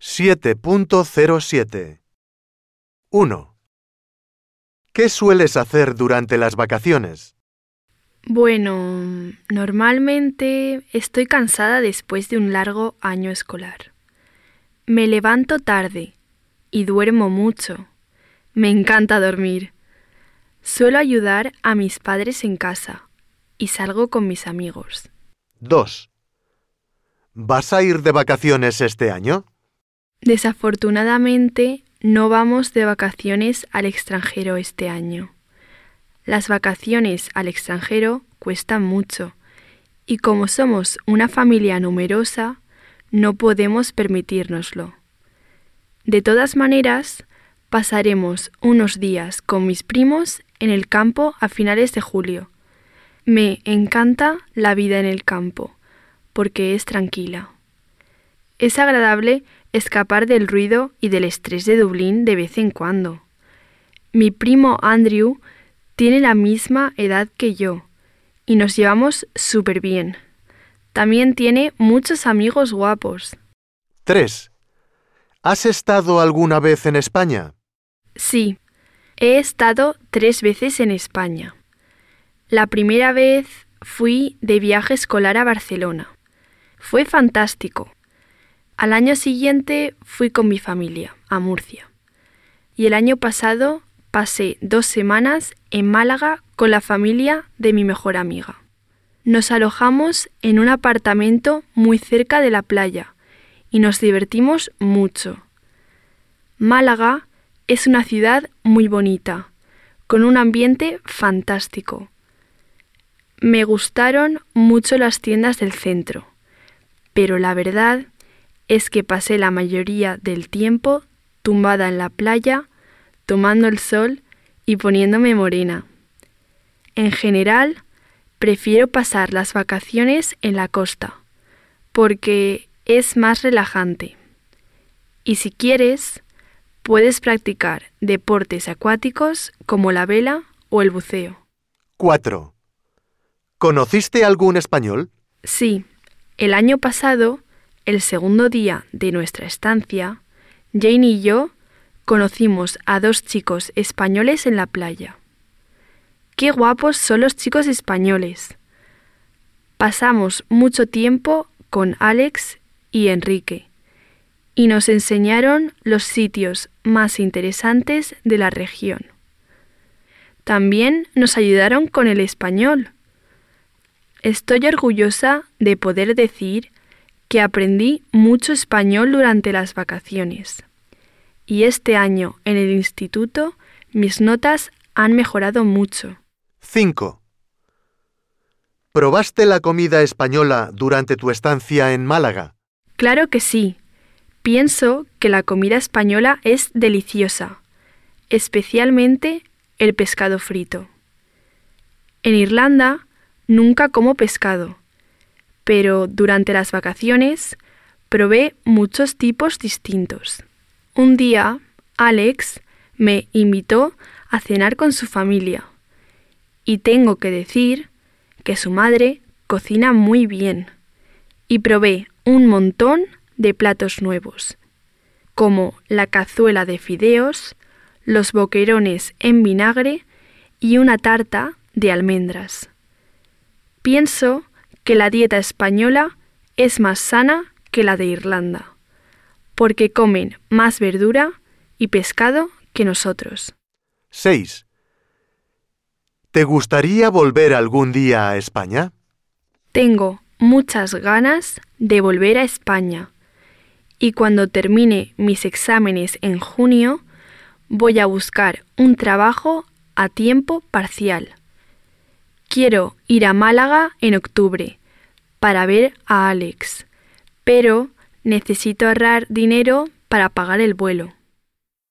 7.07 1. ¿Qué sueles hacer durante las vacaciones? Bueno, normalmente estoy cansada después de un largo año escolar. Me levanto tarde y duermo mucho. Me encanta dormir. Suelo ayudar a mis padres en casa y salgo con mis amigos. 2. ¿Vas a ir de vacaciones este año? Desafortunadamente, no vamos de vacaciones al extranjero este año. Las vacaciones al extranjero cuestan mucho y como somos una familia numerosa, no podemos permitírnoslo. De todas maneras, pasaremos unos días con mis primos en el campo a finales de julio. Me encanta la vida en el campo, porque es tranquila. Es agradable escapar del ruido y del estrés de Dublín de vez en cuando. Mi primo Andrew tiene la misma edad que yo y nos llevamos súper bien. También tiene muchos amigos guapos. 3. ¿Has estado alguna vez en España? Sí, he estado tres veces en España. La primera vez fui de viaje escolar a Barcelona. Fue fantástico. Al año siguiente fui con mi familia, a Murcia. Y el año pasado pasé dos semanas en Málaga con la familia de mi mejor amiga. Nos alojamos en un apartamento muy cerca de la playa y nos divertimos mucho. Málaga es una ciudad muy bonita, con un ambiente fantástico. Me gustaron mucho las tiendas del centro, pero la verdad es que pasé la mayoría del tiempo tumbada en la playa tomando el sol y poniéndome morena. En general, prefiero pasar las vacaciones en la costa, porque es más relajante. Y si quieres, puedes practicar deportes acuáticos como la vela o el buceo. 4. ¿Conociste algún español? Sí, el año pasado, el segundo día de nuestra estancia, Jane y yo conocimos a dos chicos españoles en la playa. Qué guapos son los chicos españoles. Pasamos mucho tiempo con Alex y Enrique y nos enseñaron los sitios más interesantes de la región. También nos ayudaron con el español. Estoy orgullosa de poder decir que aprendí mucho español durante las vacaciones y este año en el instituto mis notas han mejorado mucho. 5. ¿Probaste la comida española durante tu estancia en Málaga? Claro que sí. Pienso que la comida española es deliciosa, especialmente el pescado frito. En Irlanda nunca como pescado, pero durante las vacaciones probé muchos tipos distintos. Un día, Alex me invitó a cenar con su familia y tengo que decir que su madre cocina muy bien y probé un montón de platos nuevos, como la cazuela de fideos, los boquerones en vinagre y una tarta de almendras. Pienso que la dieta española es más sana que la de Irlanda porque comen más verdura y pescado que nosotros. 6. ¿Te gustaría volver algún día a España? Tengo muchas ganas de volver a España y cuando termine mis exámenes en junio voy a buscar un trabajo a tiempo parcial. Quiero ir a Málaga en octubre para ver a Alex, pero necesito ahorrar dinero para pagar el vuelo.